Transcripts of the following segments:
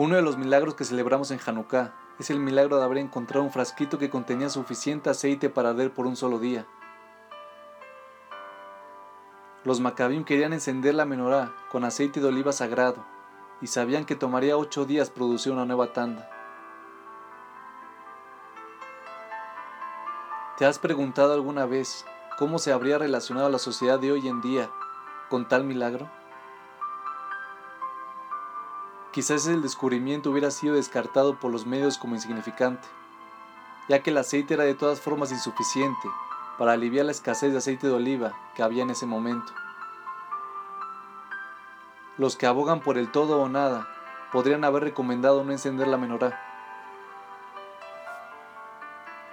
Uno de los milagros que celebramos en Hanukkah es el milagro de haber encontrado un frasquito que contenía suficiente aceite para arder por un solo día. Los macabim querían encender la menorá con aceite de oliva sagrado y sabían que tomaría ocho días producir una nueva tanda. ¿Te has preguntado alguna vez cómo se habría relacionado la sociedad de hoy en día con tal milagro? Quizás el descubrimiento hubiera sido descartado por los medios como insignificante, ya que el aceite era de todas formas insuficiente para aliviar la escasez de aceite de oliva que había en ese momento. Los que abogan por el todo o nada podrían haber recomendado no encender la menorá.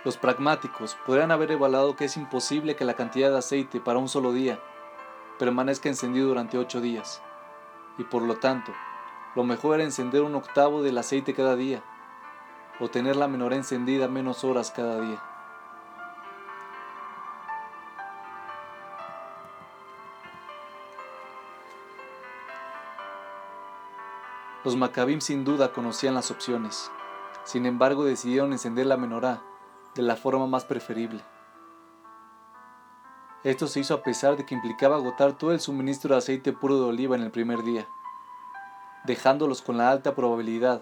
Los pragmáticos podrían haber evaluado que es imposible que la cantidad de aceite para un solo día permanezca encendido durante ocho días, y por lo tanto, lo mejor era encender un octavo del aceite cada día, o tener la menorá encendida menos horas cada día. Los macabim sin duda conocían las opciones, sin embargo decidieron encender la menorá de la forma más preferible. Esto se hizo a pesar de que implicaba agotar todo el suministro de aceite puro de oliva en el primer día dejándolos con la alta probabilidad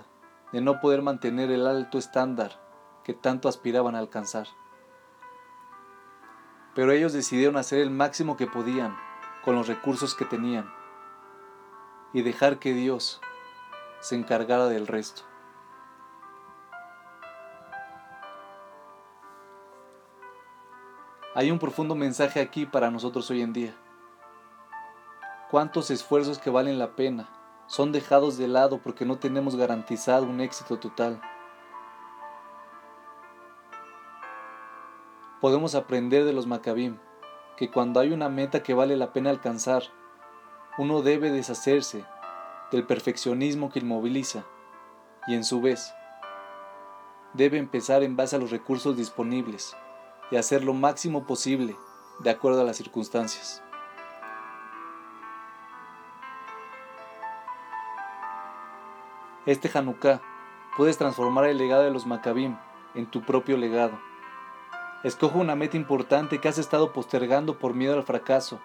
de no poder mantener el alto estándar que tanto aspiraban a alcanzar. Pero ellos decidieron hacer el máximo que podían con los recursos que tenían y dejar que Dios se encargara del resto. Hay un profundo mensaje aquí para nosotros hoy en día. ¿Cuántos esfuerzos que valen la pena son dejados de lado porque no tenemos garantizado un éxito total. Podemos aprender de los Maccabim que cuando hay una meta que vale la pena alcanzar, uno debe deshacerse del perfeccionismo que inmoviliza y en su vez debe empezar en base a los recursos disponibles y hacer lo máximo posible de acuerdo a las circunstancias. Este Hanukkah puedes transformar el legado de los Maccabim en tu propio legado. Escoge una meta importante que has estado postergando por miedo al fracaso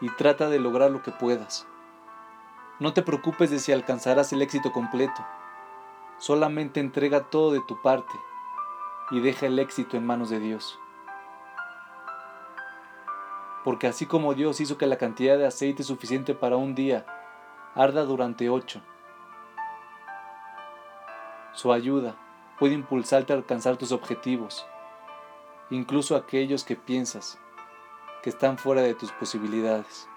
y trata de lograr lo que puedas. No te preocupes de si alcanzarás el éxito completo. Solamente entrega todo de tu parte y deja el éxito en manos de Dios. Porque así como Dios hizo que la cantidad de aceite suficiente para un día arda durante ocho, su ayuda puede impulsarte a alcanzar tus objetivos, incluso aquellos que piensas que están fuera de tus posibilidades.